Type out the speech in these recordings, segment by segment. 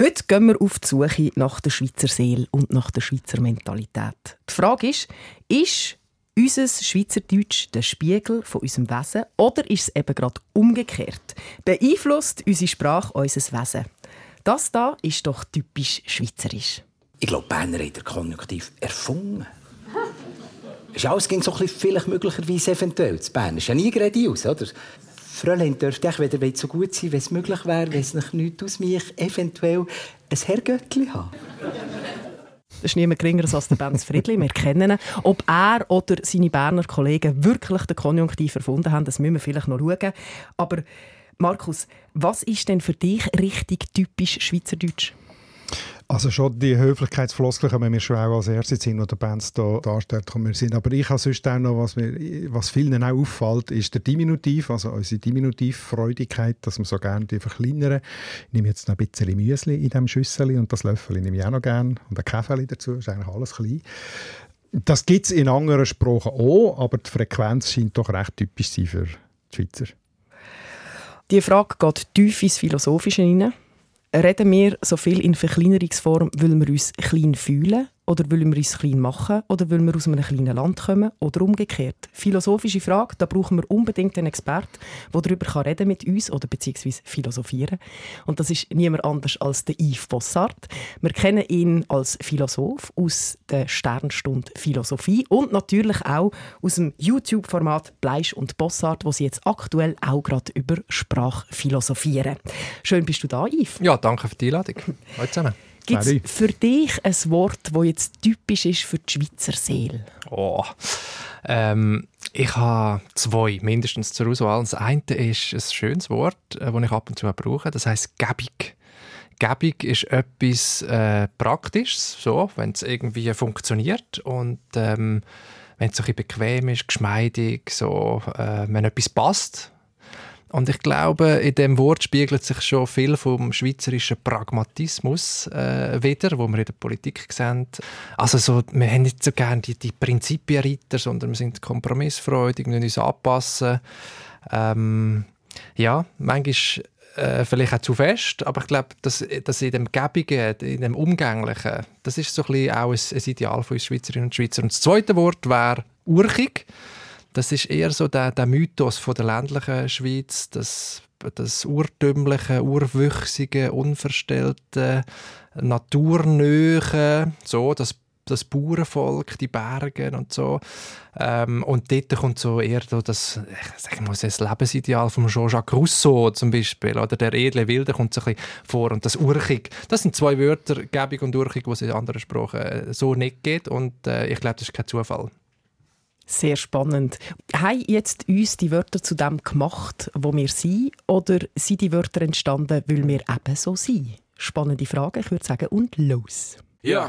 Heute gehen wir auf die Suche nach der Schweizer Seele und nach der Schweizer Mentalität. Die Frage ist, ist unser Schweizerdeutsch der Spiegel von unserem Wesen oder ist es eben gerade umgekehrt? Beeinflusst unsere Sprache unser Wesen? Das da ist doch typisch schweizerisch. Ich glaube, Berner hat der Konjunktiv erfunden. Ist ging so ein bisschen vielleicht möglicherweise eventuell zu Bern. Ist ja nie geradeaus, oder? Fräulein dürfte ich, wenn so gut sein wenn es möglich wäre, wenn es nicht nichts aus mich eventuell ein Herrgöttli haben. Das ist niemand geringer als der Benz Friedli. Wir kennen ihn. Ob er oder seine Berner Kollegen wirklich den Konjunktiv erfunden haben, das müssen wir vielleicht noch schauen. Aber Markus, was ist denn für dich richtig typisch Schweizerdeutsch? Also schon die Höflichkeitsfloskeln kommen mir schon auch als erstes hin, die der Bands da darstellt, wir sind. Aber ich habe sonst auch noch, was, mir, was vielen auch auffällt, ist der Diminutiv, also unsere Diminutivfreudigkeit, dass wir so gerne verkleinern. Ich nehme jetzt noch ein bisschen Müsli in diesem Schüssel und das Löffel nehme ich auch noch gerne und ein Kaffee dazu, ist eigentlich alles klein. Das gibt es in anderen Sprachen auch, aber die Frequenz scheint doch recht typisch zu sein für die Schweizer. Die Frage geht tief ins Philosophische hinein. Reden wir so viel in Verkleinerungsform, weil wir uns klein fühlen oder wollen wir uns klein machen oder wollen wir aus einem kleinen Land kommen oder umgekehrt? Philosophische Frage, da brauchen wir unbedingt einen Experten, der darüber reden mit uns oder beziehungsweise philosophieren. Und das ist niemand anders als der Yves Bossart. Wir kennen ihn als Philosoph aus der Sternstunde Philosophie und natürlich auch aus dem YouTube-Format Bleisch und Bossart, wo sie jetzt aktuell auch gerade über Sprache philosophieren. Schön bist du da, Yves. Ja, danke für die Einladung. Hallo zusammen. Gibt es für dich ein Wort, das jetzt typisch ist für die Schweizer Seele? Oh. Ähm, ich habe zwei mindestens zur Auswahl. Das eine ist ein schönes Wort, das äh, ich ab und zu brauche. Das heißt «gäbig». Gäbig ist etwas äh, Praktisches, so, wenn es irgendwie funktioniert und ähm, wenn es so ein bequem ist, geschmeidig, so, äh, wenn etwas passt, und ich glaube, in dem Wort spiegelt sich schon viel vom schweizerischen Pragmatismus äh, wieder, wo wir in der Politik sehen. Also so, wir haben nicht so gerne die, die Prinzipienreiter, sondern wir sind kompromissfreudig, wir uns anpassen. Ähm, ja, manchmal äh, vielleicht auch zu fest, aber ich glaube, dass, dass in dem Gäbigen, in dem Umgänglichen, das ist so ein bisschen auch ein, ein Ideal von uns Schweizerinnen und Schweizer. Und das zweite Wort wäre urchig das ist eher so der, der Mythos von der ländlichen Schweiz, das, das urtümliche, urwüchsige, unverstellte, naturnöhe, so, das das Bauernvolk, die Berge und so. Ähm, und dort kommt so eher das, ich sag mal, das Lebensideal von Jean-Jacques Rousseau zum Beispiel, oder der edle Wilde kommt so ein bisschen vor und das Urchig. Das sind zwei Wörter, Gebig und Urchig, die es in anderen Sprachen äh, so nicht geht und äh, ich glaube, das ist kein Zufall. Sehr spannend. Haben jetzt uns die Wörter zu dem gemacht, wo wir sind, oder sind die Wörter entstanden, weil wir eben so sind? Spannende Frage, ich würde sagen, und los. Ja.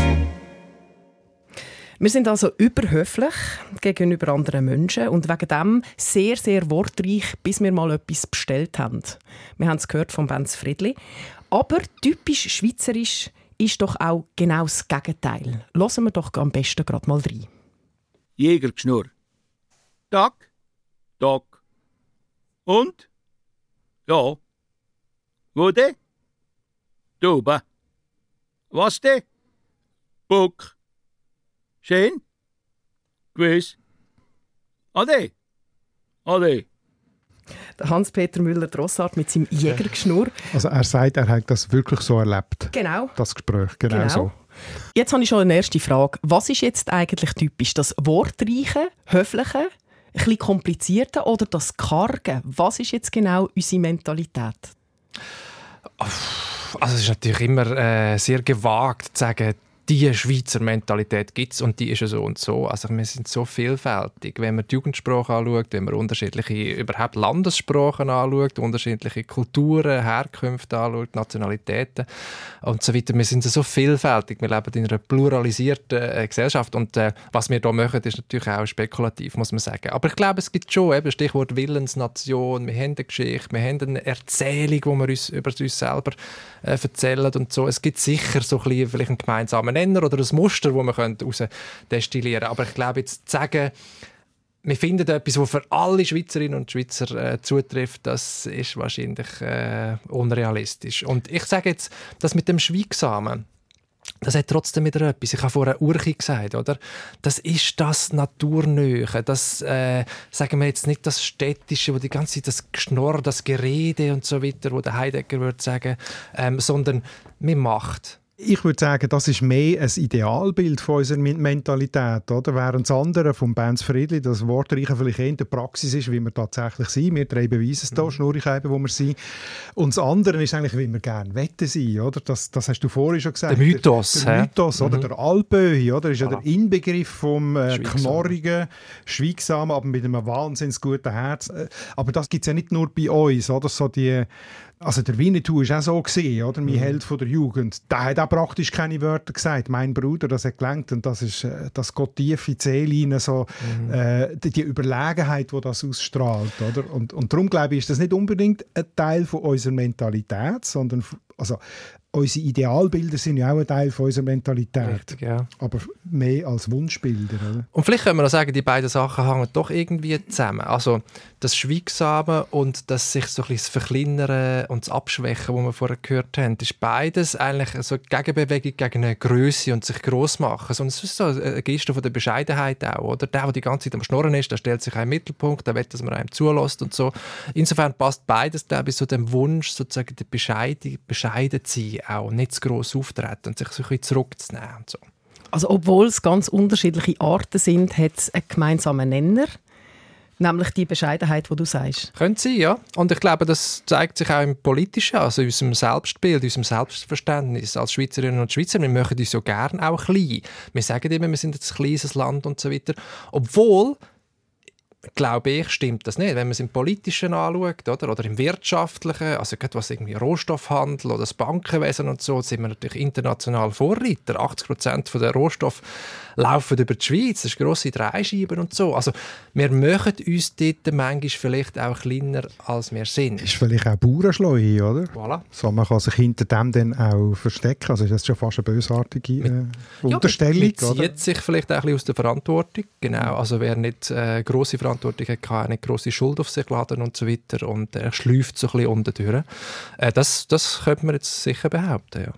Wir sind also überhöflich gegenüber anderen Menschen und wegen dem sehr, sehr wortreich, bis wir mal etwas bestellt haben. Wir haben es gehört von Benz Friedli. Aber typisch schweizerisch ist doch auch genau das Gegenteil. Lassen wir doch am besten gerade mal rein. Jägergeschnurr. Tag, Tag. Und? Ja. Wo de? Dobe. Was de? Buck. Schön? Gewiss? Ade? Ade? Hans-Peter Müller-Drossart mit seinem Jägergeschnurr. Also er sagt, er hat das wirklich so erlebt. Genau. Das Gespräch, genau, genau. so. Jetzt habe ich schon eine erste Frage. Was ist jetzt eigentlich typisch? Das Wortreiche, Höfliche, ein bisschen komplizierte oder das Karge? Was ist jetzt genau unsere Mentalität? Also es ist natürlich immer äh, sehr gewagt zu sagen, die Schweizer Mentalität gibt es und die ist so und so. Also wir sind so vielfältig. Wenn man die Jugendsprache anschaut, wenn man unterschiedliche überhaupt Landessprachen anschaut, unterschiedliche Kulturen, Herkünfte anschaut, Nationalitäten und so weiter. Wir sind so vielfältig. Wir leben in einer pluralisierten äh, Gesellschaft und äh, was wir hier machen, ist natürlich auch spekulativ, muss man sagen. Aber ich glaube, es gibt schon, eben Stichwort Willensnation, wir haben eine Geschichte, wir haben eine Erzählung, die wir uns über uns selber äh, erzählen und so. Es gibt sicher so ein bisschen, vielleicht einen gemeinsamen Nenner oder ein Muster, das man daraus destillieren könnte. Aber ich glaube, jetzt zu sagen, wir finden etwas, das für alle Schweizerinnen und Schweizer äh, zutrifft, das ist wahrscheinlich äh, unrealistisch. Und ich sage jetzt, das mit dem Schweigsamen, das hat trotzdem wieder etwas. Ich habe vorher Urchi gesagt, oder? Das ist das Naturnöhe. Das, äh, sagen wir jetzt nicht das Städtische, wo die ganze Zeit das Geschnorr, das Gerede und so weiter, wo der Heidegger würde sagen, ähm, sondern man macht ich würde sagen, das ist mehr ein Idealbild von unserer Mentalität. Oder? Während das andere vom Benz Friedli, das Wortreiche vielleicht eher in der Praxis ist, wie wir tatsächlich sind. Wir drei beweisen es mhm. schnurrig eben, wo wir sind. Und das andere ist eigentlich, wie wir gerne wetten sein. Oder? Das, das hast du vorhin schon gesagt. Der Mythos. Der, der Mythos, mhm. oder? Der Alpöhi, oder? ist ja der Inbegriff vom äh, knorrigen, schweigsamen, aber mit einem wahnsinnig guten Herz. Äh, aber das gibt es ja nicht nur bei uns. Oder? So die, also der Winnetou war auch so, gewesen, oder? mein mhm. Held von der Jugend. Der hat auch praktisch keine Wörter gesagt. Mein Bruder, das hat gelangt und das ist, äh, das geht tief in die Seele so, mhm. äh, die, die, Überlegenheit, die das ausstrahlt. Oder? Und, und darum glaube ich, ist das nicht unbedingt ein Teil von unserer Mentalität, sondern also unsere Idealbilder sind ja auch ein Teil von unserer Mentalität. Richtig, ja. Aber mehr als Wunschbilder. Oder? Und vielleicht können wir auch sagen, die beiden Sachen hängen doch irgendwie zusammen. Also das Schweigsame und das sich so ein bisschen das Verkleinern und das Abschwächen, was wir vorher gehört haben, ist beides eigentlich so eine Gegenbewegung gegen eine Größe und sich gross machen. Sondern es ist so eine Geste von der Bescheidenheit auch. Oder? Der, der die ganze Zeit am Schnorren ist, der stellt sich einen Mittelpunkt, der will, dass man einem zulässt und so. Insofern passt beides da bei so dem Wunsch, sozusagen der Bescheiden, bescheiden zu sein auch, nicht zu gross auftreten und sich so ein bisschen zurückzunehmen und so. Also obwohl es ganz unterschiedliche Arten sind, hat es einen gemeinsamen Nenner. Nämlich die Bescheidenheit, die du sagst. Könnte sein, ja. Und ich glaube, das zeigt sich auch im Politischen, also in unserem Selbstbild, in unserem Selbstverständnis als Schweizerinnen und Schweizer. Wir möchten uns so gerne auch klein. Wir sagen immer, wir sind ein kleines Land und so weiter. Obwohl glaube ich, stimmt das nicht. Wenn man es im Politischen anschaut oder, oder im Wirtschaftlichen, also gerade was irgendwie Rohstoffhandel oder das Bankenwesen und so, sind wir natürlich international Vorreiter. 80 Prozent der Rohstoffe laufen über die Schweiz. Das ist grosse Dreischeiben und so. Also wir machen uns dort manchmal vielleicht auch kleiner, als wir sind. Ist vielleicht auch Bauernschleue, oder? Voilà. So, man kann sich hinter dem dann auch verstecken. Also ist das schon fast eine bösartige äh, Unterstellung, ja, man zieht sich vielleicht auch ein bisschen aus der Verantwortung. Genau, also wer nicht äh, grosse Verantwortung hat, kann nicht grosse Schuld auf sich laden und so weiter und er schläuft so ein bisschen unter durch. Äh, das, das könnte man jetzt sicher behaupten, ja.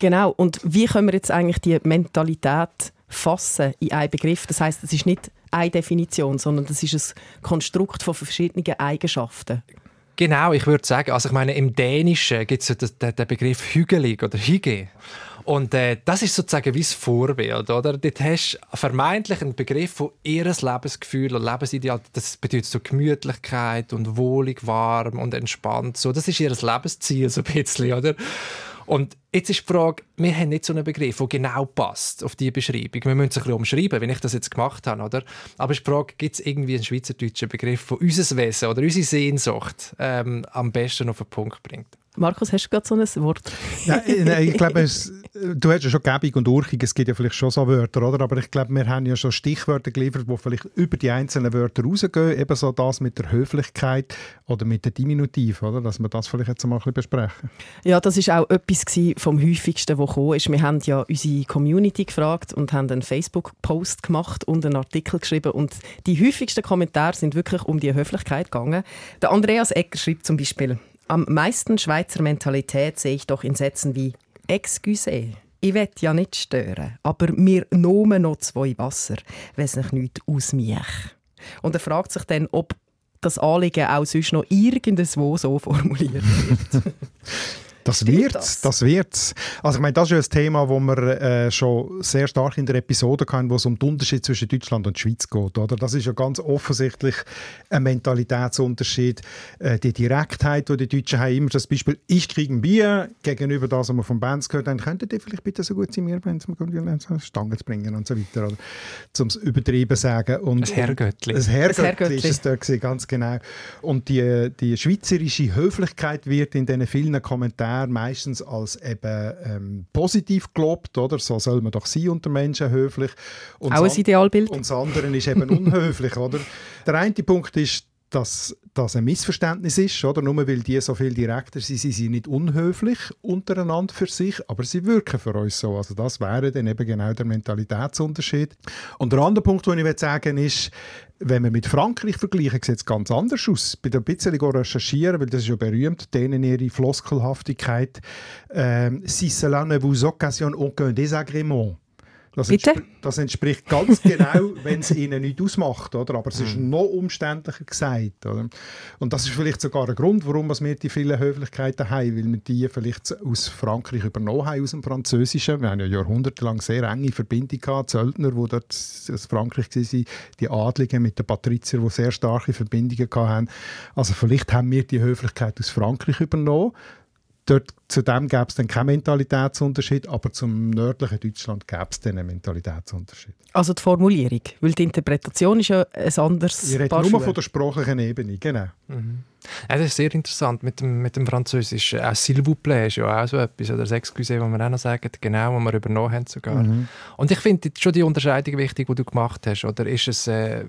Genau, und wie können wir jetzt eigentlich die Mentalität fassen in einen Begriff. Das heißt, es ist nicht eine Definition, sondern das ist ein Konstrukt von verschiedenen Eigenschaften. Genau, ich würde sagen, also ich meine, im Dänischen gibt es den, den Begriff hügelig oder hygge. Und äh, das ist sozusagen wie das Vorbild, oder? Dort hast du vermeintlich einen Begriff von ihres Lebensgefühl und Lebensideal. Das bedeutet so Gemütlichkeit und wohlig, warm und entspannt. So, das ist ihr Lebensziel so ein bisschen, oder? Und jetzt ist die Frage, wir haben nicht so einen Begriff, der genau passt auf diese Beschreibung. Wir müssen es ein bisschen umschreiben, wenn ich das jetzt gemacht habe. Oder? Aber die Frage, gibt es irgendwie einen schweizerdeutschen Begriff, der unser Wesen oder unsere Sehnsucht ähm, am besten auf den Punkt bringt? Markus, hast du gerade so ein Wort? nein, nein, ich glaube, es, du hast ja schon Gebung und Urchig, es gibt ja vielleicht schon so Wörter, oder? aber ich glaube, wir haben ja schon Stichwörter geliefert, die vielleicht über die einzelnen Wörter rausgehen, eben so das mit der Höflichkeit oder mit der Diminutiv, oder? dass wir das vielleicht jetzt mal ein bisschen besprechen. Ja, das ist auch etwas vom häufigsten, was gekommen ist. Wir haben ja unsere Community gefragt und haben einen Facebook-Post gemacht und einen Artikel geschrieben und die häufigsten Kommentare sind wirklich um die Höflichkeit gegangen. Der Andreas Ecker schreibt zum Beispiel am meisten Schweizer Mentalität sehe ich doch in Sätzen wie «Excuse». Ich will ja nicht stören, aber mir nomen noch zwei Wasser, wenn es nicht aus mich. Und er fragt sich dann, ob das Anliegen auch sonst noch irgendwo so formuliert wird. Das wird das? das wird's. Also ich meine, das ist ja ein Thema, wo wir äh, schon sehr stark in der Episode hatten, wo es um den Unterschied zwischen Deutschland und der Schweiz geht. Oder? Das ist ja ganz offensichtlich ein Mentalitätsunterschied. Äh, die Direktheit, die die Deutschen haben, immer das Beispiel, ich kriege ein Bier, gegenüber das, was wir von Bands gehört haben, könntet ihr vielleicht bitte so gut sein, mir Bands Stangen zu bringen und so weiter. Oder? Zum übertrieben sagen. Und, das Herrgöttli. Das Herrgöttli ist es dort gewesen, ganz genau. Und die, die schweizerische Höflichkeit wird in diesen vielen Kommentaren Kommentar meistens als eben ähm, positiv gelobt, oder? So soll man doch sein unter Menschen, höflich. Und Auch ein Idealbild. Und das andere ist eben unhöflich, oder? Der eine Punkt ist, dass das ein Missverständnis ist, oder? Nur weil die so viel direkter sind, sind sie nicht unhöflich untereinander für sich, aber sie wirken für uns so. Also das wäre dann eben genau der Mentalitätsunterschied. Und der andere Punkt, den ich sagen will, ist, wenn wir mit Frankreich vergleichen, sieht es ganz anders aus. Bei ein bisschen recherchieren, weil das ist ja berühmt, denen ihre Floskelhaftigkeit. Ähm, si cela ne vous occasionne aucun désagrément. Das, Bitte? das entspricht ganz genau, wenn es ihnen nicht ausmacht. Oder? Aber es ist mhm. noch umständlicher gesagt. Oder? Und das ist vielleicht sogar ein Grund, warum wir die vielen Höflichkeiten haben, weil wir die vielleicht aus Frankreich übernommen haben, aus dem Französischen. Wir haben ja jahrhundertelang sehr enge Verbindungen gehabt, Zöldner, die dort aus Frankreich waren, die Adligen mit den Patriziern, die sehr starke Verbindungen hatten. Also vielleicht haben wir die Höflichkeit aus Frankreich übernommen Dort, zudem gäbe es dann keinen Mentalitätsunterschied, aber zum nördlichen Deutschland gäbe es dann einen Mentalitätsunterschied. Also die Formulierung, weil die Interpretation ist ja ein anderes Ich rede nur von der sprachlichen Ebene, genau. Mhm. Ja, das ist sehr interessant mit dem, mit dem Französisch. Auch «S'il vous plaît» ist ja auch so etwas, oder das «Excusez», was wir auch noch sagen, genau, was wir übernommen haben sogar. Mhm. Und ich finde schon die Unterscheidung wichtig, die du gemacht hast, oder ist es äh,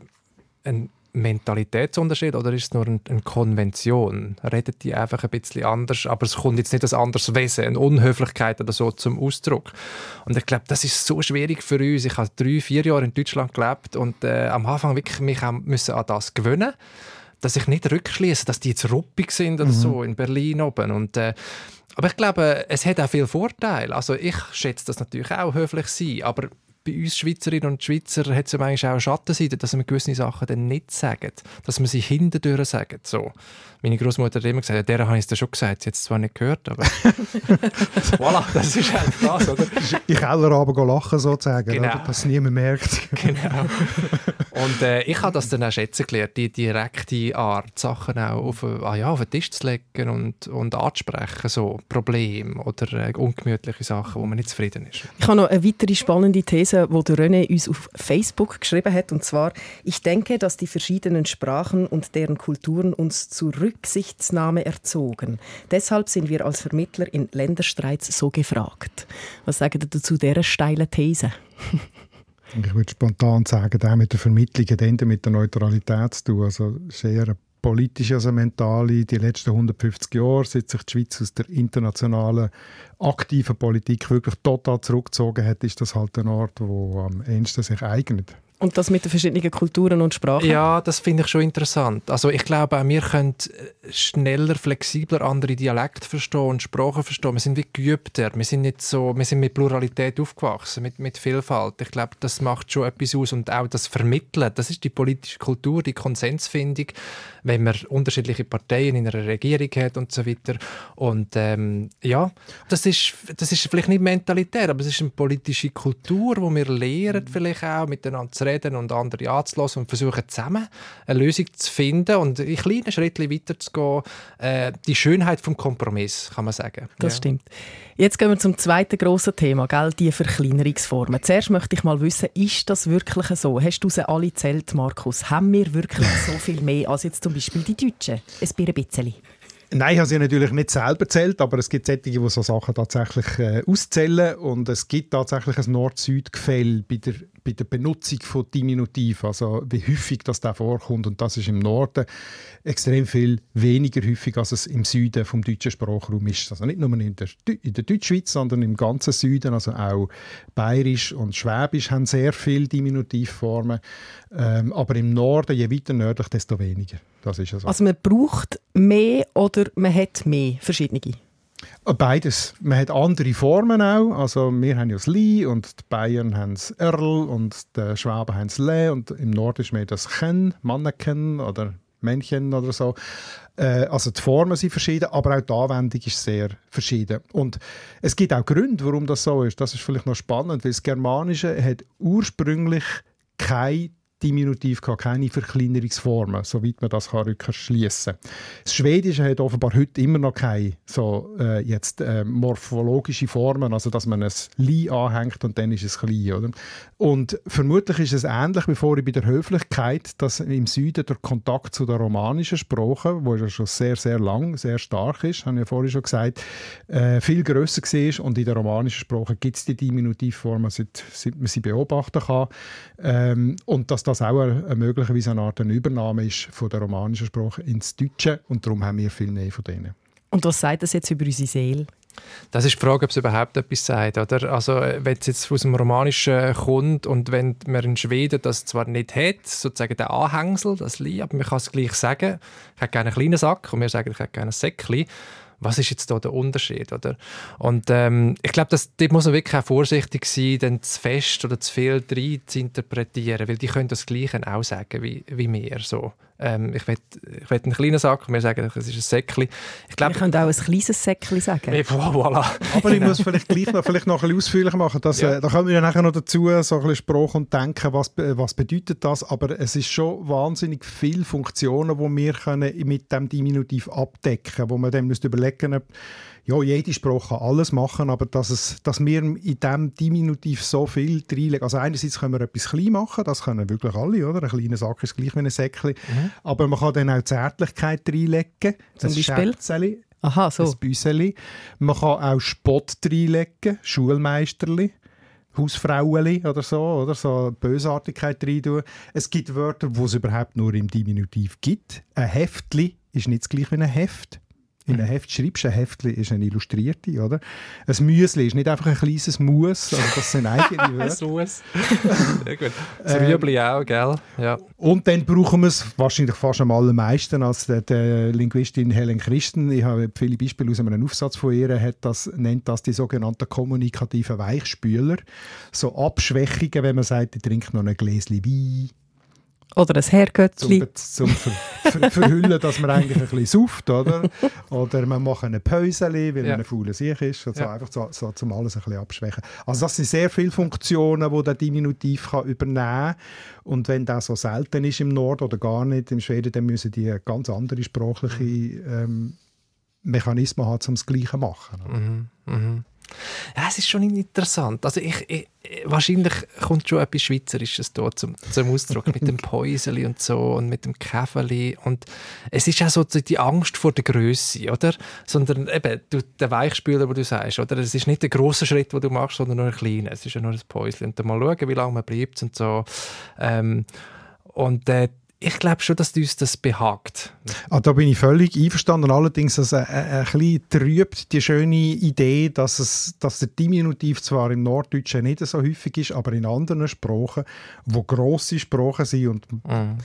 ein Mentalitätsunterschied oder ist es nur eine, Konvention? Redet die einfach ein bisschen anders, aber es kommt jetzt nicht ein anderes Wesen, eine Unhöflichkeit oder so zum Ausdruck. Und ich glaube, das ist so schwierig für uns. Ich habe drei, vier Jahre in Deutschland gelebt und äh, am Anfang wirklich mich müssen an das gewöhnen dass ich nicht rückschließe, dass die jetzt ruppig sind oder mhm. so in Berlin oben. Und, äh, aber ich glaube, es hat auch viele Vorteile. Also ich schätze das natürlich auch höflich sein, aber bei uns Schweizerinnen und Schweizer hat es ja manchmal auch eine Schattenseite, dass wir gewisse Sachen dann nicht sagen, dass wir sie hinterdurch sagen. So. Meine Großmutter hat immer gesagt, ja, der habe ich es schon gesagt, sie hat es zwar nicht gehört, aber voilà, das ist halt das, oder? In Keller aber lachen sozusagen, genau. oder? dass es niemand merkt. genau. Und äh, ich habe das dann auch schätzen gelernt, die direkte Art, Sachen auch auf, ah ja, auf den Tisch zu legen und, und anzusprechen, so Probleme oder äh, ungemütliche Sachen, wo man nicht zufrieden ist. Ich habe noch eine weitere spannende These, die René uns auf Facebook geschrieben hat, und zwar, ich denke, dass die verschiedenen Sprachen und deren Kulturen uns zurück Rücksichtsnahme erzogen. Deshalb sind wir als Vermittler in Länderstreits so gefragt. Was sagen Sie dazu dieser steilen These? ich würde spontan sagen, der mit der Vermittlung hat mit der Neutralität zu tun. Also sehr politisch als mentale, die letzten 150 Jahre, seit sich die Schweiz aus der internationalen aktiven Politik wirklich total zurückgezogen hat, ist das halt ein Ort, wo am ehesten sich eignet. Und das mit den verschiedenen Kulturen und Sprachen? Ja, das finde ich schon interessant. Also ich glaube, auch wir können schneller, flexibler andere Dialekte verstehen und Sprachen verstehen. Wir sind wie geübter. Wir sind nicht so, wir sind mit Pluralität aufgewachsen, mit, mit Vielfalt. Ich glaube, das macht schon etwas aus und auch das Vermitteln. Das ist die politische Kultur, die Konsensfindung, wenn man unterschiedliche Parteien in einer Regierung hat und so weiter. Und ähm, ja, das ist, das ist vielleicht nicht Mentalität, aber es ist eine politische Kultur, wo wir lernen vielleicht auch miteinander zu reden und andere anzulassen und versuchen zusammen eine Lösung zu finden und in kleinen Schritten weiterzugehen. Äh, die Schönheit vom Kompromiss, kann man sagen. Das ja. stimmt. Jetzt gehen wir zum zweiten grossen Thema, gell? die Verkleinerungsformen. Zuerst möchte ich mal wissen, ist das wirklich so? Hast du sie alle zählt, Markus? Haben wir wirklich so viel mehr als jetzt zum Beispiel die Deutschen? Ein bisschen. Nein, ich habe sie natürlich nicht selber zählt, aber es gibt solche, die so Sachen tatsächlich äh, auszählen und es gibt tatsächlich ein Nord-Süd-Gefälle bei der bei der Benutzung von Diminutiv, also wie häufig das da vorkommt. Und das ist im Norden extrem viel weniger häufig, als es im Süden vom deutschen Sprachraum ist. Also nicht nur in der, in der Deutschschweiz, sondern im ganzen Süden, also auch Bayerisch und Schwäbisch haben sehr viele Diminutivformen. Ähm, aber im Norden, je weiter nördlich, desto weniger. Das ist also. also man braucht mehr oder man hat mehr verschiedene? Beides. Man hat andere Formen auch. Also wir haben ja das Li und die Bayern haben das Erl und die Schwaben haben das Le und im Norden ist mehr das Chen, Manneken oder Männchen oder so. Äh, also die Formen sind verschieden, aber auch die Anwendung ist sehr verschieden. Und es gibt auch Gründe, warum das so ist. Das ist vielleicht noch spannend, weil das Germanische hat ursprünglich keine Diminutiv gehabt, keine Verkleinerungsformen, soweit man das kann schließen. Das Schwedische hat offenbar heute immer noch keine so, äh, jetzt, äh, morphologische Formen, also dass man ein «li» anhängt und dann ist es klein. Oder? Und vermutlich ist es ähnlich wie vorhin bei der Höflichkeit, dass im Süden der Kontakt zu der romanischen Sprache, wo ja schon sehr, sehr lang, sehr stark ist, habe ich ja vorhin schon gesagt, äh, viel grösser war und in der romanischen Sprache gibt es die Diminutivformen, seit, seit man sie beobachten kann. Ähm, und dass das auch eine, möglicherweise eine Art eine Übernahme ist von der romanischen Sprache ins Deutsche und darum haben wir viel mehr von denen. Und was sagt das jetzt über unsere Seele? Das ist die Frage, ob es überhaupt etwas sagt. Oder? Also, wenn es jetzt aus dem Romanischen kommt und wenn man in Schweden das zwar nicht hat, sozusagen der Anhängsel, das Li, aber man kann es gleich sagen, ich hätte gerne einen kleinen Sack und wir sagen, ich hätte gerne ein Säckchen was ist jetzt da der Unterschied? Oder? Und ähm, ich glaube, dort muss man wirklich auch vorsichtig sein, dann zu fest oder zu viel rein zu interpretieren, weil die können das Gleiche auch sagen wie, wie wir. So. Ähm, ich will, ich will einen kleinen Sack, wir sagen, es ist ein Säckchen. Ich glaube, wir können auch ein kleines Säckchen sagen. Voilà. Aber ich muss vielleicht gleich noch, vielleicht noch ein bisschen ausführlicher machen. Dass, ja. äh, da kommen wir nachher noch dazu, so ein bisschen Sprache und denken, was, was bedeutet das. Aber es ist schon wahnsinnig viele Funktionen, die wir können mit dem Diminutiv abdecken können, wo man dann überlegen müssen, ja, jede Sprache kann alles machen, aber dass, es, dass wir in diesem Diminutiv so viel reinlegen. Also einerseits können wir etwas klein machen, das können wirklich alle, oder? Ein kleiner Sack ist gleich wie ein Säckchen. Mhm. Aber man kann dann auch Zärtlichkeit reinlegen. Zum ein Beispiel? Schätzeli, Aha, so. Ein Büseli. Man kann auch Spott reinlegen, Schulmeisterli. Hausfrauen oder so, oder so Bösartigkeit rein Es gibt Wörter, die es überhaupt nur im Diminutiv gibt. Ein Heftli ist nicht das gleiche wie ein Heft. In einem Heft schreibst du, ein Heftli ist eine Illustrierte, oder? Ein Müsli ist nicht einfach ein kleines Mus, also das sind eigene Wörter. ein Mus. Sehr gut. Das Rüebli auch, gell? Ja. Und dann brauchen wir es wahrscheinlich fast am allermeisten als die, die Linguistin Helen Christen. Ich habe viele Beispiele aus einem Aufsatz von ihr, hat das, nennt das die sogenannten kommunikativen Weichspüler. So Abschwächungen, wenn man sagt, ich trinke noch ein Gläschen Wein oder ein Herrgötzli. Zum, zum ver ver Verhüllen, dass man eigentlich ein bisschen sauft, oder? Oder man macht eine Päuseli, weil ja. man ein fauler Sieg ist. Also ja. Einfach so, so, zum alles ein bisschen abschwächen. Also das sind sehr viele Funktionen, die der Diminutiv kann übernehmen kann. Und wenn das so selten ist im Nord oder gar nicht im Schweden, dann müssen die ganz andere sprachliche ähm, Mechanismen haben, um das Gleiche zu machen. Mhm. Mhm. Ja, es ist schon interessant. Also ich, ich, wahrscheinlich kommt schon etwas Schweizerisches da zum, zum Ausdruck mit dem Päuseli und so und mit dem Käfeli und es ist auch so die Angst vor der Größe, oder? Sondern eben du, der Weichspüler, wo du sagst, oder? Es ist nicht der große Schritt, den du machst, sondern nur ein kleiner. Es ist ja nur ein Päuseli und dann mal schauen, wie lange man bleibt und so. Ähm, und äh, ich glaube schon, dass uns das behagt. Ah, da bin ich völlig einverstanden. Allerdings also, äh, äh, ein bisschen trübt die schöne Idee, dass, es, dass der Diminutiv zwar im Norddeutschen nicht so häufig ist, aber in anderen Sprachen, wo grosse Sprachen sind und mhm.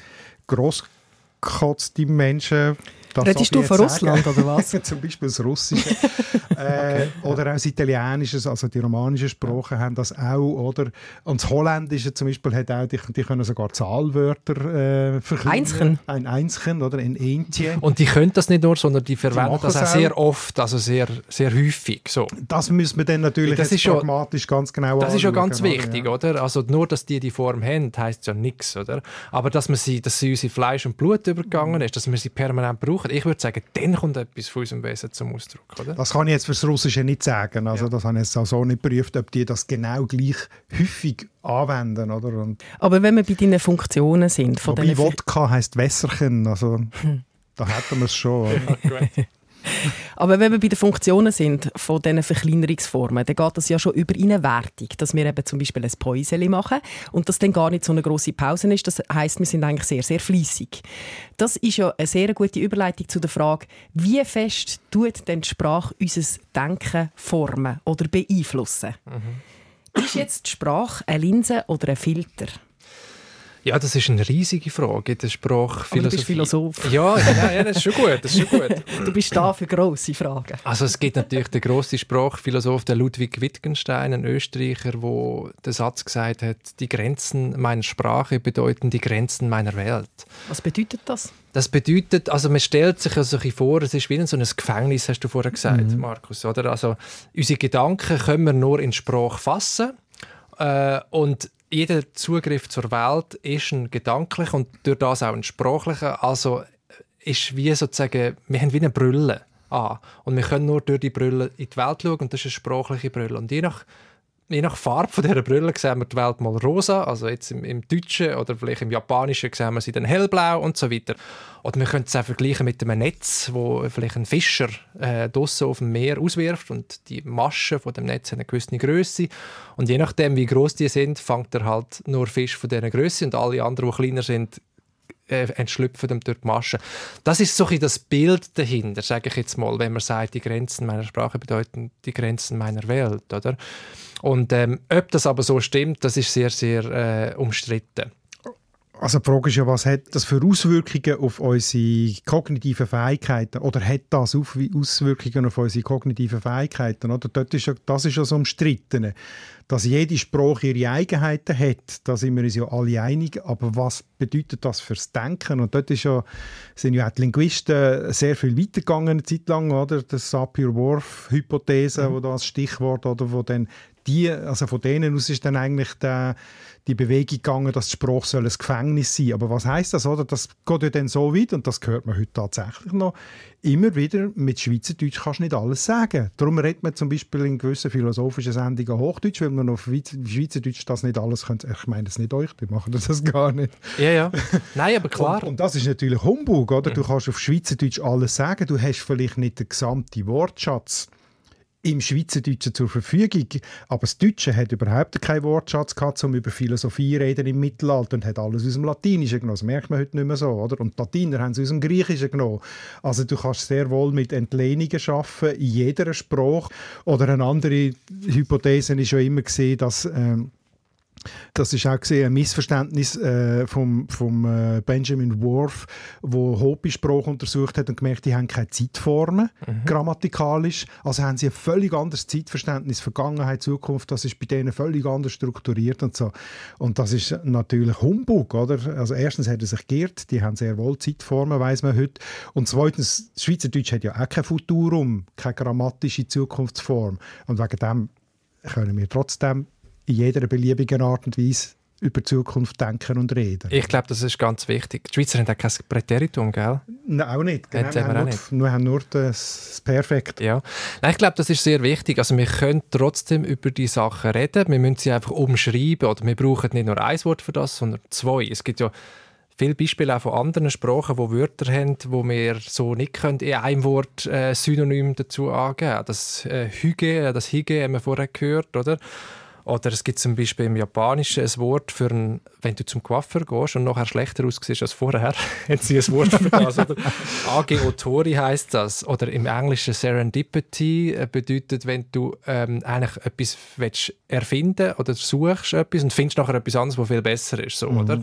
grossgekotzte Menschen das Redest du von Russland oder was? Zum Beispiel das Russische. äh, Oder auch das Italienische, also die romanischen Sprachen haben das auch. Oder? Und das Holländische zum Beispiel hat auch, die, die können sogar Zahlwörter äh, verkleinern. Einschen. Ein Einschen oder ein Entje. Und die können das nicht nur, sondern die verwenden die das auch sehr oft, also sehr, sehr häufig. So. Das müssen wir dann natürlich das ist pragmatisch schon, ganz genau Das anschauen, ist ja ganz wichtig, ja. oder? Also nur, dass die die Form haben, heisst ja nichts, oder? Aber dass, man sie, dass sie unser Fleisch und Blut übergegangen ist, dass wir sie permanent brauchen, brauchen. Ich würde sagen, dann kommt etwas von unserem Wesen zum Ausdruck. Oder? Das kann ich jetzt fürs Russische nicht sagen. Also, ja. Das habe ich jetzt auch so nicht geprüft, ob die das genau gleich häufig anwenden. Oder? Und Aber wenn wir bei deinen Funktionen sind... Von Wobei Wodka heisst Wässerchen. Also, hm. da hätten wir es schon. Aber wenn wir bei den Funktionen sind von diesen Verkleinerungsformen, dann geht das ja schon über eine Wertung, dass wir eben zum Beispiel ein Päuseli machen und das dann gar nicht so eine große Pause ist. Das heißt, wir sind eigentlich sehr, sehr fließig. Das ist ja eine sehr gute Überleitung zu der Frage, wie fest tut denn die Sprache unser Denken formen oder beeinflussen? Mhm. Ist jetzt die Sprache eine Linse oder ein Filter? Ja, das ist eine riesige Frage, der Sprachphilosophie. Du bist Philosoph. Ja, ja, ja, das ist schon gut, das ist schon gut. Du bist da für grosse Fragen. Also es gibt natürlich den grossen Sprachphilosoph, der Ludwig Wittgenstein, ein Österreicher, der den Satz gesagt hat, die Grenzen meiner Sprache bedeuten die Grenzen meiner Welt. Was bedeutet das? Das bedeutet, also man stellt sich also vor, es ist wie so ein Gefängnis, hast du vorher gesagt, mhm. Markus, oder? Also unsere Gedanken können wir nur in Sprache fassen äh, und jeder Zugriff zur Welt ist ein gedanklicher und durch das auch ein sprachlicher. Also ist wie sozusagen, wir haben wie eine Brille an. Und wir können nur durch die Brille in die Welt schauen und das ist eine sprachliche Brille. Und je nach je nach Farbe von dieser Brille sehen wir die Welt mal rosa, also jetzt im, im Deutschen oder vielleicht im Japanischen sehen wir sie dann hellblau und so weiter. Oder wir können es auch vergleichen mit einem Netz, wo vielleicht ein Fischer äh, draussen auf dem Meer auswirft und die Maschen von dem Netz haben eine gewisse Größe. Und je nachdem, wie groß die sind, fängt er halt nur Fisch von dieser Größe. Und alle anderen, die kleiner sind, äh, entschlüpfen dem durch die. Das ist so ein das Bild dahinter, sage ich jetzt mal, wenn man sagt, die Grenzen meiner Sprache bedeuten die Grenzen meiner Welt, oder? Und ähm, ob das aber so stimmt, das ist sehr, sehr äh, umstritten. Also die Frage ist ja, was hat das für Auswirkungen auf unsere kognitiven Fähigkeiten oder hat das Auswirkungen auf unsere kognitiven Fähigkeiten? Oder? Dort ist ja, das ist ja so umstritten, dass jede Sprache ihre Eigenheiten hat, da sind wir uns ja alle einig, aber was bedeutet das fürs Denken? Und dort ist ja, sind ja auch die Linguisten sehr viel weitergegangen eine Zeit lang, oder? Das Sapir-Whorf-Hypothese, mhm. wo das Stichwort, oder wo dann die, also von denen aus ist dann eigentlich der, die Bewegung gegangen, dass die Sprache soll ein Gefängnis sein Aber was heißt das? Oder? Das geht ja dann so weit, und das hört man heute tatsächlich noch, immer wieder, mit Schweizerdeutsch kannst du nicht alles sagen. Darum redet man zum Beispiel in gewissen philosophischen Sendungen Hochdeutsch, weil man auf Schweizerdeutsch das nicht alles könnte. Ich meine das nicht euch, die machen das gar nicht. Ja, ja. Nein, aber klar. Und, und das ist natürlich Humbug, oder? Du kannst auf Schweizerdeutsch alles sagen, du hast vielleicht nicht den gesamten Wortschatz im Schweizerdeutschen zur Verfügung. Aber das Deutsche hat überhaupt keinen Wortschatz gehabt, um über Philosophie reden im Mittelalter und hat alles aus dem Latinischen genommen. Das merkt man heute nicht mehr so, oder? Und die Latiner haben es aus dem Griechischen genommen. Also du kannst sehr wohl mit Entlehnungen schaffen in jeder Sprache. Oder eine andere Hypothese ist schon immer gesehen, dass ähm, das ist auch gesehen, ein Missverständnis äh, vom, vom äh, Benjamin Worf, wo Hopi-Sprache untersucht hat und gemerkt, die haben keine Zeitformen mhm. grammatikalisch. Also haben sie ein völlig anderes Zeitverständnis, Vergangenheit, Zukunft. Das ist bei denen völlig anders strukturiert und so. Und das ist natürlich Humbug, oder? Also erstens hat er sich geirrt, die haben sehr wohl Zeitformen, weiß man heute. Und zweitens, Schweizerdeutsch hat ja auch kein Futurum, keine grammatische Zukunftsform. Und wegen dem können wir trotzdem in jeder beliebigen Art und Weise über die Zukunft denken und reden. Ich glaube, das ist ganz wichtig. Die Schweizer haben auch kein Präteritum, gell? Nein, auch nicht. Genau, wir, haben wir, nicht. wir haben nur das Perfekt. Ja. Nein, ich glaube, das ist sehr wichtig. Also wir können trotzdem über die Sachen reden. Wir müssen sie einfach umschreiben. Oder wir brauchen nicht nur ein Wort für das, sondern zwei. Es gibt ja viele Beispiele auch von anderen Sprachen, wo Wörter haben, wo wir so nicht können, in einem Wort äh, Synonym dazu angeben. Das äh, Hüge, das Hige haben wir vorher gehört, oder? Oder es gibt zum Beispiel im Japanischen ein Wort für ein, wenn du zum Coiffeur gehst und nachher schlechter aussiehst als vorher, haben sie ein Wort für das. Oder? Age Otori heisst das. Oder im Englischen Serendipity äh, bedeutet, wenn du ähm, eigentlich etwas willst erfinden oder suchst etwas und findest nachher etwas anderes, was viel besser ist. So, mhm. oder?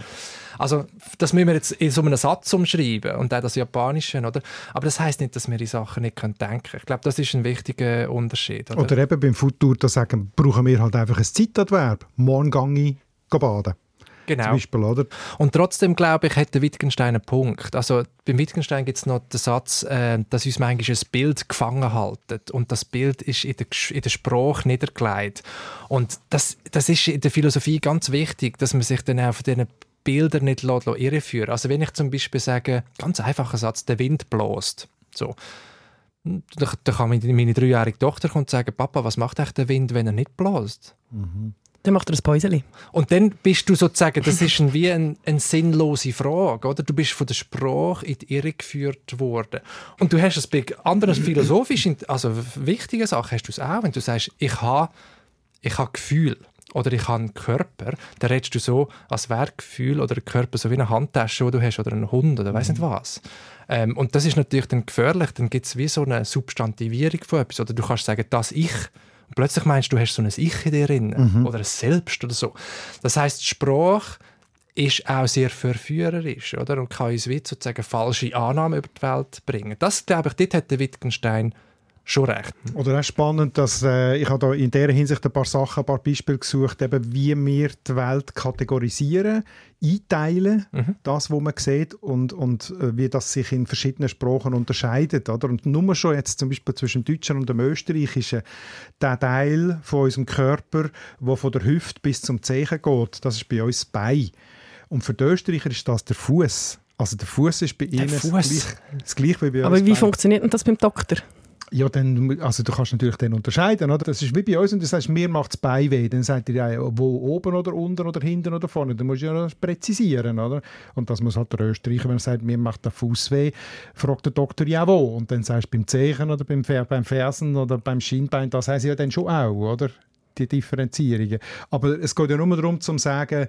Also das müssen wir jetzt in so einem Satz umschreiben und auch das Japanische, oder? Aber das heißt nicht, dass wir die Sachen nicht denken können. Ich glaube, das ist ein wichtiger Unterschied. Oder, oder eben beim Futur, da sagen, brauchen wir halt einfach ein Zeitadverb. Morgen gehe ich baden. Genau. Beispiel, oder? Und trotzdem glaube ich, hat der Wittgenstein einen Punkt. Also beim Wittgenstein gibt es noch den Satz, äh, dass uns manchmal ein Bild gefangen haltet und das Bild ist in der, in der Sprache niedergelegt. Und das, das ist in der Philosophie ganz wichtig, dass man sich dann auch von diesen Bilder nicht irreführen Also wenn ich zum Beispiel sage, ganz einfacher Satz, der Wind bläst. So. Da, da kann meine dreijährige Tochter kommen und sagen, Papa, was macht eigentlich der Wind, wenn er nicht bläst? Mhm. Dann macht er ein Päuseli. Und dann bist du sozusagen, das ist ein, wie eine ein sinnlose Frage, oder? Du bist von der Sprache in die Irre geführt worden. Und du hast es bei anderen philosophischen, also wichtigen Sachen, hast du es auch, wenn du sagst, ich habe ich ha Gefühl oder ich habe einen Körper, dann redest du so, als wäre Gefühl oder Körper so wie eine Handtasche, die du hast, oder ein Hund oder weiß mhm. nicht was. Ähm, und das ist natürlich dann gefährlich, dann gibt es wie so eine Substantivierung von etwas. Oder du kannst sagen, das Ich. Und plötzlich meinst du, du hast so ein Ich in dir drin mhm. oder ein Selbst oder so. Das heißt, Sprache ist auch sehr verführerisch oder? und kann uns wie sozusagen falsche Annahmen über die Welt bringen. Das, glaube ich, dort hat der Wittgenstein schon recht. Oder auch spannend, dass äh, ich habe da in dieser Hinsicht ein paar Sachen, ein paar Beispiele gesucht, eben wie wir die Welt kategorisieren, einteilen, mhm. das, was man sieht und, und äh, wie das sich in verschiedenen Sprachen unterscheidet. Oder? Und nur schon jetzt zum Beispiel zwischen dem Deutschen und dem Österreichischen, der Teil von unserem Körper, der von der Hüfte bis zum Zehen geht, das ist bei uns das Bein. Und für die Österreicher ist das der Fuß. Also der Fuß ist bei ihnen das gleiche, das gleiche wie bei uns. Aber wie funktioniert denn das beim Doktor? Ja, dann, also du kannst natürlich dann unterscheiden. Oder? Das ist wie bei uns, und du sagst, mir macht es Bein weh. Dann sagt ihr ja, wo oben oder unten oder hinten oder vorne. Dann musst du ja präzisieren. Oder? Und das muss halt der Österreicher, wenn er sagt, mir macht der Fuß weh, fragt der Doktor ja wo. Und dann sagst du beim Zehen oder beim, beim Fersen oder beim Schienbein, das heißt ja dann schon auch, oder? die Differenzierungen. Aber es geht ja nur darum, zu sagen,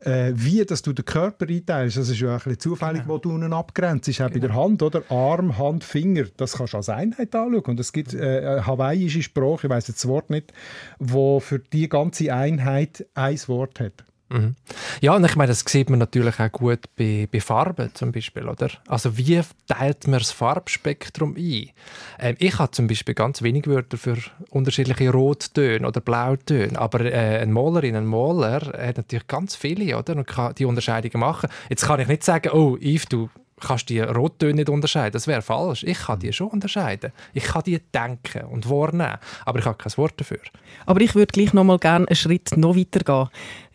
äh, wie dass du den Körper einteilst. Das ist ja ein bisschen zufällig, genau. wo du ihn abgrenzt. Ist auch genau. bei der Hand, oder? Arm, Hand, Finger. Das kannst du als Einheit anschauen. Und es gibt äh, hawaiische Sprache, ich weiß jetzt das Wort nicht, wo für die ganze Einheit ein Wort hat. Mhm. Ja, und ich meine, das sieht man natürlich auch gut bei, bei Farben zum Beispiel, oder? Also wie teilt man das Farbspektrum ein? Ähm, ich habe zum Beispiel ganz wenig Wörter für unterschiedliche Rottöne oder Blautöne, aber äh, ein Malerin, ein Maler hat natürlich ganz viele, oder? Und kann die Unterscheidungen machen. Jetzt kann ich nicht sagen, oh, Yves, du kannst die Rottöne nicht unterscheiden. Das wäre falsch. Ich kann die schon unterscheiden. Ich kann die denken und wahrnehmen, aber ich habe kein Wort dafür. Aber ich würde gleich noch mal gerne einen Schritt noch weiter gehen.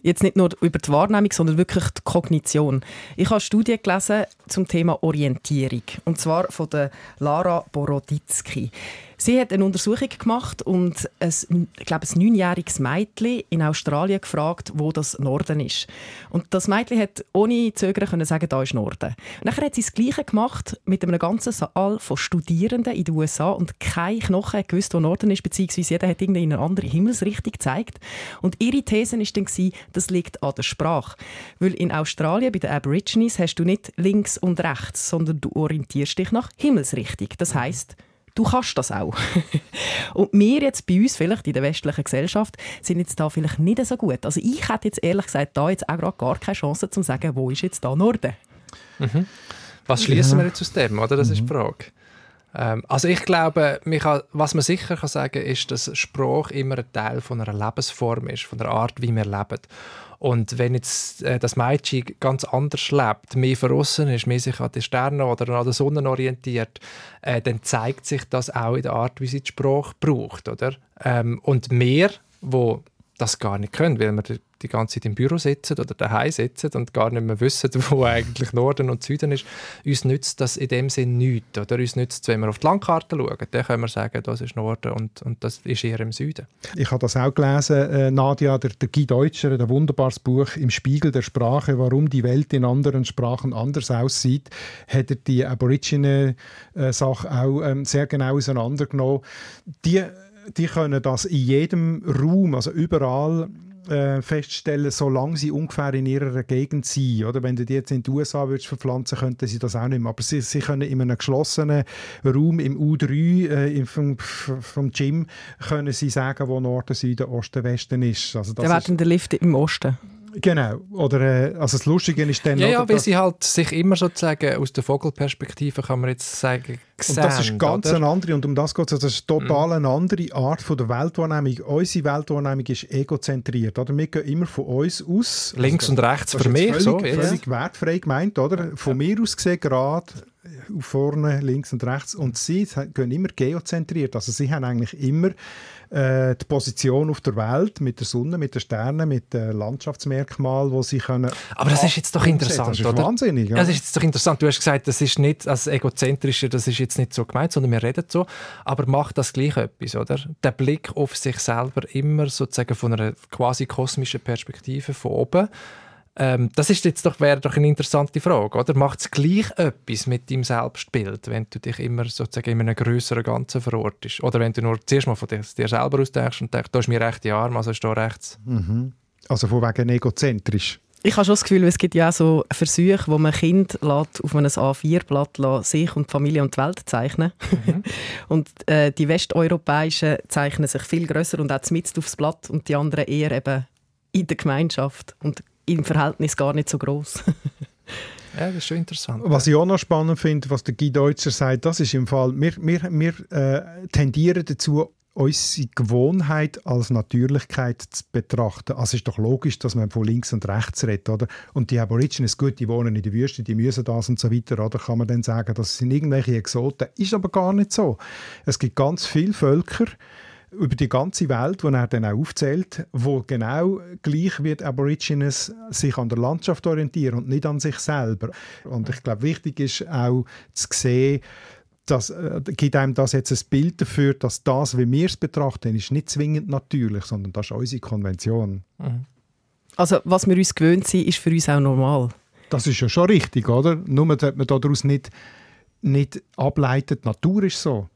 Jetzt nicht nur über die Wahrnehmung, sondern wirklich die Kognition. Ich habe Studien gelesen zum Thema Orientierung. Und zwar von der Lara Boroditsky. Sie hat eine Untersuchung gemacht und ein, ich glaube, ein neunjähriges Mädchen in Australien gefragt, wo das Norden ist. Und das Mädchen hat ohne Zögern können sagen, da ist Norden. Nachher hat sie das Gleiche gemacht mit einem ganzen Saal von Studierenden in den USA und kein Knochen gewusst, wo Norden ist, beziehungsweise jeder hat irgendwie eine andere Himmelsrichtung gezeigt. Und ihre These war dann, das liegt an der Sprache. Weil in Australien bei den Aborigines hast du nicht links und rechts, sondern du orientierst dich nach Himmelsrichtung. Das heißt du kannst das auch. und wir jetzt bei uns, vielleicht in der westlichen Gesellschaft, sind jetzt da vielleicht nicht so gut. Also ich hätte jetzt ehrlich gesagt da jetzt auch gerade gar keine Chance zu sagen, wo ist jetzt da Norden? Mhm. Was schließen ja. wir jetzt aus dem, oder? Das mhm. ist die Frage. Ähm, also ich glaube, kann, was man sicher kann sagen ist, dass Sprache immer ein Teil von einer Lebensform ist, von der Art, wie wir leben. Und wenn jetzt äh, das Mädchen ganz anders lebt, mehr verrissen ist, mehr sich an die Sterne oder an der Sonne orientiert, äh, dann zeigt sich das auch in der Art, wie sie die Sprache braucht. Oder? Ähm, und mehr, wo das gar nicht können, weil wir die ganze Zeit im Büro sitzen oder daheim sitzen und gar nicht mehr wissen, wo eigentlich Norden und Süden ist, uns nützt das in dem Sinn nichts. Oder uns nützt wenn wir auf die Landkarte schauen, dann können wir sagen, das ist Norden und, und das ist eher im Süden. Ich habe das auch gelesen, äh, Nadia, der, der Guy Deutscher, ein wunderbares Buch «Im Spiegel der Sprache, warum die Welt in anderen Sprachen anders aussieht», hat er die Aborigine-Sache auch ähm, sehr genau auseinandergenommen. Die die können das in jedem Raum, also überall äh, feststellen, solange sie ungefähr in ihrer Gegend sind. Oder wenn du die jetzt in die USA würdest verpflanzen, könnten sie das auch nicht mehr. Aber sie, sie können in einem geschlossenen Raum im U3 äh, vom, vom Gym können sie sagen, wo Norden, Süden, Osten, Westen ist. Also das da werden der Lift im Osten. Genau. Oder, äh, also das Lustige ist dann... Ja, ja, weil sie halt sich immer sozusagen aus der Vogelperspektive, kann man jetzt sagen, sehen, Und das ist ganz oder? eine andere, und um das geht es, das ist total mhm. eine andere Art von der Weltwahrnehmung. Unsere Weltwahrnehmung ist egozentriert. Oder? Wir gehen immer von uns aus. Links also, und rechts für mich. Völlig, so, völlig wertfrei gemeint. Oder? Von mir aus gesehen gerade vorne, links und rechts. Und sie gehen immer geozentriert. Also sie haben eigentlich immer äh, die Position auf der Welt mit der Sonne, mit den Sternen, mit den Landschaftsmerkmalen, wo sie können. Aber das ist jetzt doch interessant, das ist oder? Wahnsinnig. Ja. Das ist jetzt doch interessant. Du hast gesagt, das ist nicht das egozentrische, das ist jetzt nicht so gemeint, sondern wir reden so. Aber macht das gleich etwas, oder? Der Blick auf sich selber immer sozusagen von einer quasi kosmischen Perspektive von oben ähm, das ist jetzt doch, wäre doch eine interessante Frage, oder? Macht es gleich etwas mit deinem Selbstbild, wenn du dich immer sozusagen in einem größeren Ganzen verortest? Oder wenn du nur zuerst mal von dir, dir selber ausdenkst und denkst, da ist mein rechter Arm, also ist da rechts. Mhm. Also von wegen egozentrisch. Ich habe schon das Gefühl, es gibt ja auch so Versuche, wo man Kind lässt, auf einem A4-Blatt sich und die Familie und die Welt zeichnen. Mhm. und äh, die Westeuropäischen zeichnen sich viel größer und auch mit aufs Blatt und die anderen eher eben in der Gemeinschaft. Und im Verhältnis gar nicht so groß. Ja, das ist schon interessant. Was ich auch noch spannend finde, was der Guy Deutscher sagt, das ist im Fall, wir, wir, wir äh, tendieren dazu, unsere Gewohnheit als Natürlichkeit zu betrachten. Also es ist doch logisch, dass man von links und rechts redet, oder? Und die Aborigines, gut, die wohnen in der Wüste, die müssen das und so weiter, oder? Kann man dann sagen, das sind irgendwelche Exoten? Ist aber gar nicht so. Es gibt ganz viele Völker, über die ganze Welt, die er dann auch aufzählt, wo genau gleich wird Aborigines sich an der Landschaft orientieren und nicht an sich selber. Und ich glaube, wichtig ist auch zu sehen, das äh, gibt einem das jetzt ein Bild dafür, dass das, wie wir es betrachten, ist nicht zwingend natürlich, sondern das ist unsere Konvention. Mhm. Also was wir uns gewöhnt sind, ist für uns auch normal. Das ist ja schon richtig, oder? Nur dass man daraus nicht, nicht ableitet, die Natur ist so.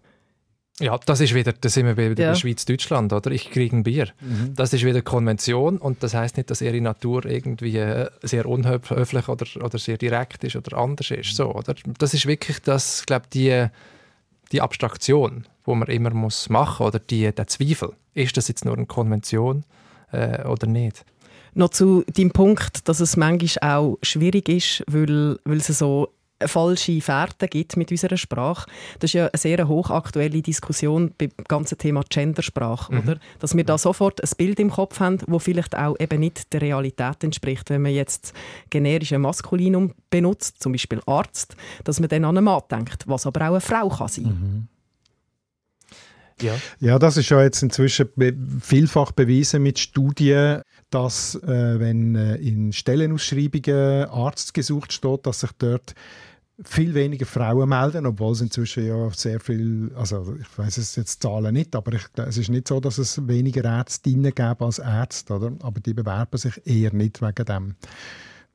Ja, das ist wieder, da sind wir wieder ja. bei Schweiz-Deutschland, oder? Ich kriege ein Bier. Mhm. Das ist wieder Konvention und das heißt nicht, dass ihre Natur irgendwie äh, sehr unhöflich oder, oder sehr direkt ist oder anders ist. So, oder? Das ist wirklich das, glaube die, die Abstraktion, wo man immer muss machen oder die, der Zweifel. Ist das jetzt nur eine Konvention äh, oder nicht? Noch zu deinem Punkt, dass es manchmal auch schwierig ist, weil, weil es so falsche Fährte gibt mit unserer Sprache. Das ist ja eine sehr hochaktuelle Diskussion beim ganzen Thema Gendersprache, mhm. oder? Dass wir da sofort ein Bild im Kopf haben, wo vielleicht auch eben nicht der Realität entspricht. Wenn man jetzt generische Maskulinum benutzt, zum Beispiel Arzt, dass man dann an einen Mann denkt, was aber auch eine Frau kann sein. Mhm. Ja. ja, das ist ja jetzt inzwischen vielfach bewiesen mit Studien, dass äh, wenn äh, in Stellenausschreibungen Arzt gesucht steht, dass sich dort viel weniger Frauen melden, obwohl es inzwischen ja sehr viel, also ich weiß es jetzt Zahlen nicht, aber ich, es ist nicht so, dass es weniger Ärztinnen gäbe als Ärzte, oder? aber die bewerben sich eher nicht wegen dem.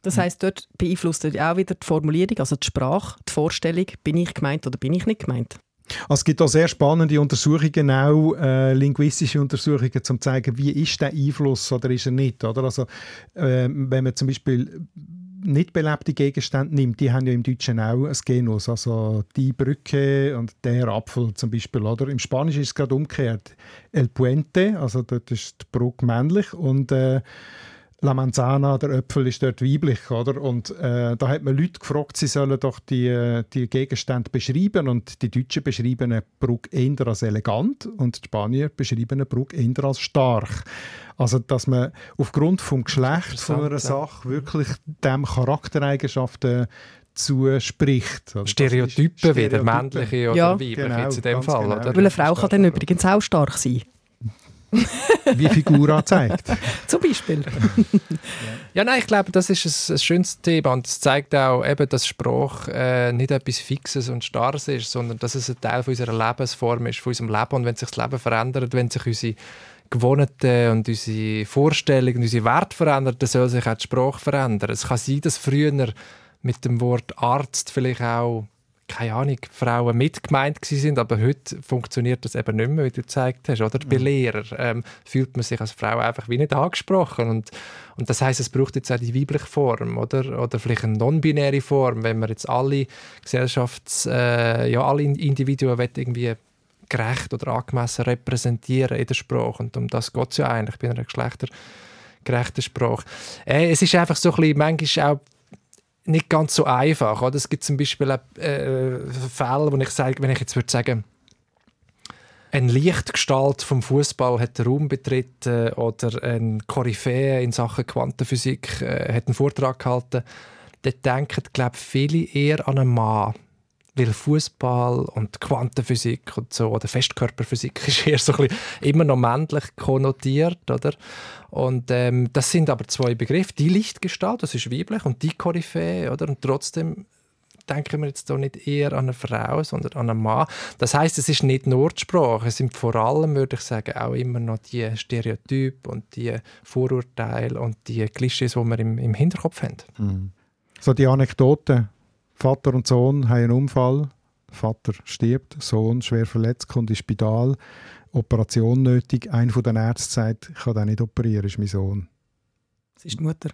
Das heißt, dort beeinflusst auch wieder die Formulierung, also die Sprache, die Vorstellung, bin ich gemeint oder bin ich nicht gemeint? Also es gibt auch sehr spannende Untersuchungen, auch äh, linguistische Untersuchungen, um zu zeigen, wie ist der Einfluss oder ist er nicht. Oder? Also, äh, wenn man zum Beispiel nicht belebte Gegenstände nimmt, die haben ja im Deutschen auch ein Genus. Also die Brücke und der Apfel zum Beispiel. Oder? Im Spanischen ist es gerade umgekehrt. El Puente, also dort ist die Brücke männlich und äh, La Manzana, der Äpfel, ist dort weiblich, oder? Und äh, da hat man Leute gefragt, sie sollen doch die, äh, die Gegenstände beschreiben und die Deutschen beschreiben eine Brücke eher als elegant und die Spanier beschreiben eine Brücke eher als stark. Also, dass man aufgrund vom Geschlecht von einer Sache wirklich dem Charaktereigenschaften zuspricht. Also Stereotypen wieder, männliche oder ja. weibliche genau, jetzt in dem Fall. Genau. Oder? Weil eine Frau kann dann übrigens auch stark sein. wie Figura zeigt. Zum Beispiel. ja, nein, ich glaube, das ist ein, ein schönes Thema und es zeigt auch, eben, dass Sprache äh, nicht etwas Fixes und Starres ist, sondern dass es ein Teil von unserer Lebensform ist, von unserem Leben und wenn sich das Leben verändert, wenn sich unsere Gewohnheiten und unsere Vorstellungen, unsere Werte verändern, dann soll sich auch die Sprache verändern. Es kann sein, dass früher mit dem Wort Arzt vielleicht auch keine Ahnung, Frauen mitgemeint sind, aber heute funktioniert das eben nicht mehr, wie du gezeigt hast. Oder bei mhm. Lehrern ähm, fühlt man sich als Frau einfach wie nicht angesprochen. Und, und das heißt, es braucht jetzt auch die weibliche Form oder, oder vielleicht eine non-binäre Form, wenn man jetzt alle Gesellschafts-, äh, ja, alle Individuen irgendwie gerecht oder angemessen repräsentieren in der Sprache. Und um das geht es ja eigentlich bei einer geschlechtergerechten Sprache. Äh, es ist einfach so ein bisschen, manchmal auch nicht ganz so einfach. Oder? Es gibt zum Beispiel äh, Fälle, wo ich sage, wenn ich jetzt würde sagen, eine Lichtgestalt vom Fußball hat den Raum betreten oder ein Koryphäe in Sachen Quantenphysik äh, hat einen Vortrag gehalten, dann denken, glaube viele eher an einen Mann weil Fußball und Quantenphysik und so oder Festkörperphysik ist eher so ein bisschen immer noch männlich konnotiert, oder? Und ähm, das sind aber zwei Begriffe. Die Lichtgestalt, das ist weiblich, und die Koryphäe, oder? Und trotzdem denken wir jetzt doch nicht eher an eine Frau, sondern an einen Mann. Das heißt, es ist nicht nur die Sprache, es sind vor allem, würde ich sagen, auch immer noch die Stereotype und die Vorurteile und die Klischees, die wir im, im Hinterkopf haben. Mhm. So die Anekdote Vater und Sohn haben einen Unfall. Vater stirbt, Sohn schwer verletzt, kommt ins Spital, Operation nötig. Einer von den Ärzten sagt, ich kann den nicht operieren, ist mein Sohn. Das ist die Mutter.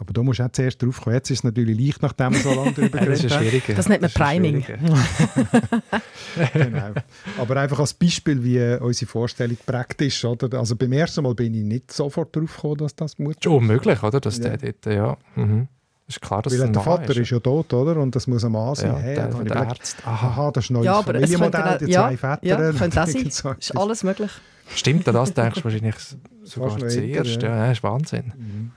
Aber da musst du auch zuerst drauf kommen. Jetzt ist es natürlich leicht, nachdem wir so lange darüber das ist geredet haben. schwierig. Das nennt man Priming. genau. Aber einfach als Beispiel, wie unsere Vorstellung praktisch oder? Also beim ersten Mal bin ich nicht sofort drauf gekommen, dass das. Das ist unmöglich, oder? Dass Ja. der dort, ja. Mhm. Ist klar, dass Weil es ein der Vater ist ja tot, oder? Und das muss ein Mann sein. Ja, Hey, der der gedacht, Arzt. Aha. Das ist ein neues Ja, Familienmodell, die ja, zwei Väter. ja, könnte das Irgend sein. so Ist alles möglich. Stimmt, an das denkst du wahrscheinlich sogar zuerst. Ja, ja. das ist Wahnsinn.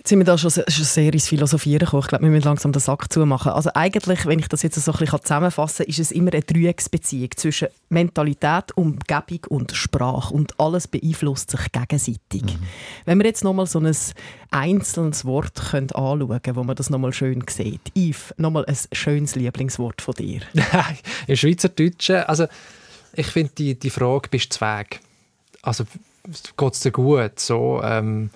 Jetzt sind wir da schon, schon sehr ins Philosophieren gekommen. Ich glaube, wir müssen langsam den Sack zumachen. Also eigentlich, wenn ich das jetzt so ein bisschen zusammenfassen kann, ist es immer eine Dreiecksbeziehung zwischen Mentalität, Umgebung und Sprache. Und alles beeinflusst sich gegenseitig. Wenn wir jetzt nochmal so ein einzelnes Wort können anschauen können, wo man das nochmal schön sieht. Yves, nochmal ein schönes Lieblingswort von dir. Im Schweizerdeutschen, also ich finde die, die Frage, bist du Zweig? Also geht es dir gut? So, ähm,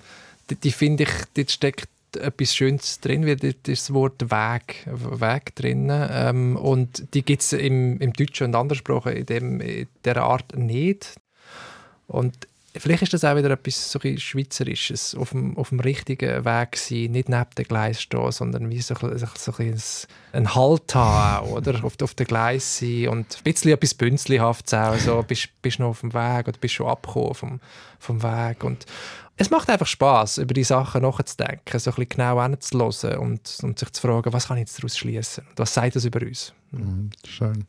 die, die finde ich, dort steckt etwas Schönes drin, ist das Wort Weg, Weg drin. Ähm, und die gibt es im, im Deutschen und anderen Sprachen in, in dieser Art nicht. Und vielleicht ist das auch wieder etwas so ein Schweizerisches, auf dem, auf dem richtigen Weg sein, nicht neben dem Gleis stehen, sondern wie so, ein- so, so ein einen Halt haben, oder? Auf, auf dem Gleis sein und ein bisschen etwas Bünzlihaftes auch, so, bist, bist noch auf dem Weg oder bist schon abgekommen vom, vom Weg und es macht einfach Spaß, über die Sachen nachzudenken, so ein bisschen genau hinzuhören und, und sich zu fragen, was kann ich jetzt daraus schließen? Was sagt das über uns? Mhm, Schön.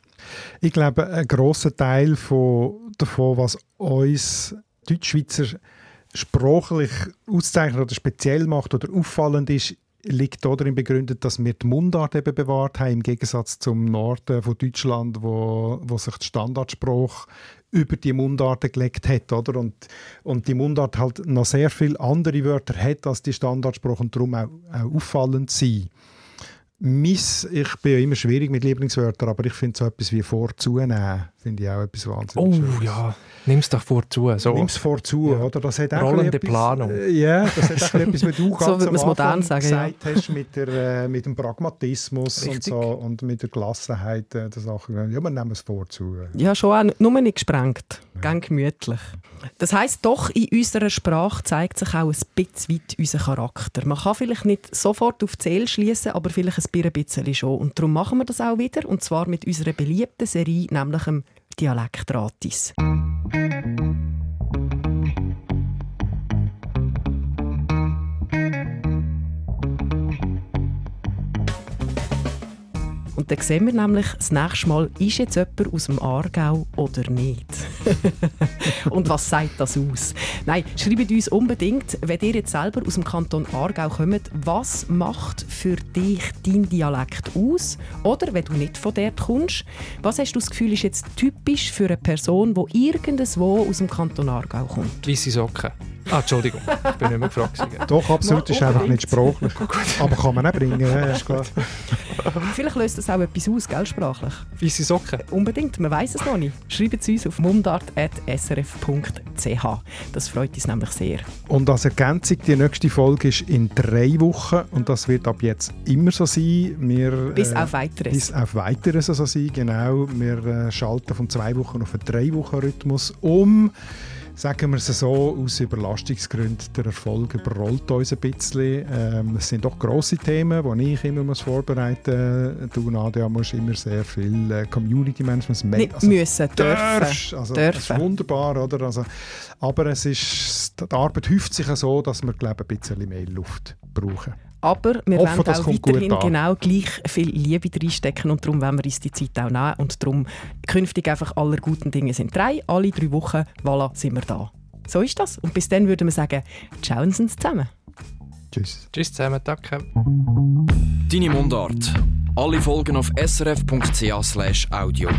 Ich glaube, ein grosser Teil von, davon, was uns Deutschschweizer sprachlich auszeichnet oder speziell macht oder auffallend ist, liegt darin begründet, dass wir die Mundart eben bewahrt haben, im Gegensatz zum Norden von Deutschland, wo, wo sich der Standardsprache über die Mundarten gelegt hat. Oder? Und, und die Mundart halt noch sehr viele andere Wörter hat als die Standardsprache und darum auch, auch auffallend sein. Miss, ich bin ja immer schwierig mit Lieblingswörtern, aber ich finde so etwas wie vorzunehmen, finde ich auch etwas wahnsinnig Oh Schönes. ja, nimm es doch vorzu. So. Nimm es vorzu, Ja. oder? Das hat auch Rollende etwas, Planung. Äh, ja, das hat auch etwas, was du ganz So am modern Anfang sagen, ja. gesagt hast, mit, der, äh, mit dem Pragmatismus und, so, und mit der Gelassenheit äh, der Sachen. Ja, wir nehmen es vorzu. Ja, schon auch, nur nicht gesprengt. Ganz gemütlich. Das heisst, doch in unserer Sprache zeigt sich auch ein bisschen weit unser Charakter. Man kann vielleicht nicht sofort auf die Seele schließen, aber vielleicht ein bisschen schon. Und darum machen wir das auch wieder. Und zwar mit unserer beliebten Serie, nämlich dem Dialektratis. Und dann sehen wir nämlich das nächste Mal, ist jetzt jemand aus dem Aargau oder nicht? Und was sagt das aus? Nein, schreibt uns unbedingt, wenn ihr jetzt selber aus dem Kanton Aargau kommt, was macht für dich dein Dialekt aus? Oder wenn du nicht von dort kommst, was hast du das Gefühl, ist jetzt typisch für eine Person, die irgendwo aus dem Kanton Aargau kommt? Weisse Socken. Ah, Entschuldigung, ich bin nicht mehr gefragt. Doch, absolut, ist einfach nicht sprachlich. Aber kann man auch bringen, ja, ist klar. Vielleicht löst das auch etwas aus, gell, sprachlich? Weisse Socken. Unbedingt, man weiß es noch nicht. Schreibt es uns auf mundart.srf.ch. Das freut uns nämlich sehr. Und als Ergänzung, die nächste Folge ist in drei Wochen und das wird ab jetzt immer so sein. Wir, Bis äh, auf Weiteres. Bis auf Weiteres so sein, genau. Wir äh, schalten von zwei Wochen auf einen drei Wochen Rhythmus um. Sagen wir es so, aus Überlastungsgründen, der Erfolg überrollt uns ein bisschen. Ähm, es sind doch grosse Themen, die ich immer muss vorbereiten muss. Du, Nadia, musst immer sehr viel äh, Community-Management... Nicht müssen, dürfen. Also, Das Dürfen. ist wunderbar, oder? Also, aber es ist, die Arbeit häuft sich ja so, dass wir, glaube ich, ein bisschen mehr Luft brauchen. Aber wir Hoffe, wollen das auch weiterhin genau gleich viel Liebe reinstecken und darum wollen wir uns die Zeit auch nehmen und darum künftig einfach aller guten Dinge sind drei, alle drei Wochen, voilà, sind wir da. So ist das. Und bis dann würden wir sagen, ciao zusammen. Tschüss. Tschüss zusammen, danke. Deine Mundart. Alle Folgen auf srf.ch/audio.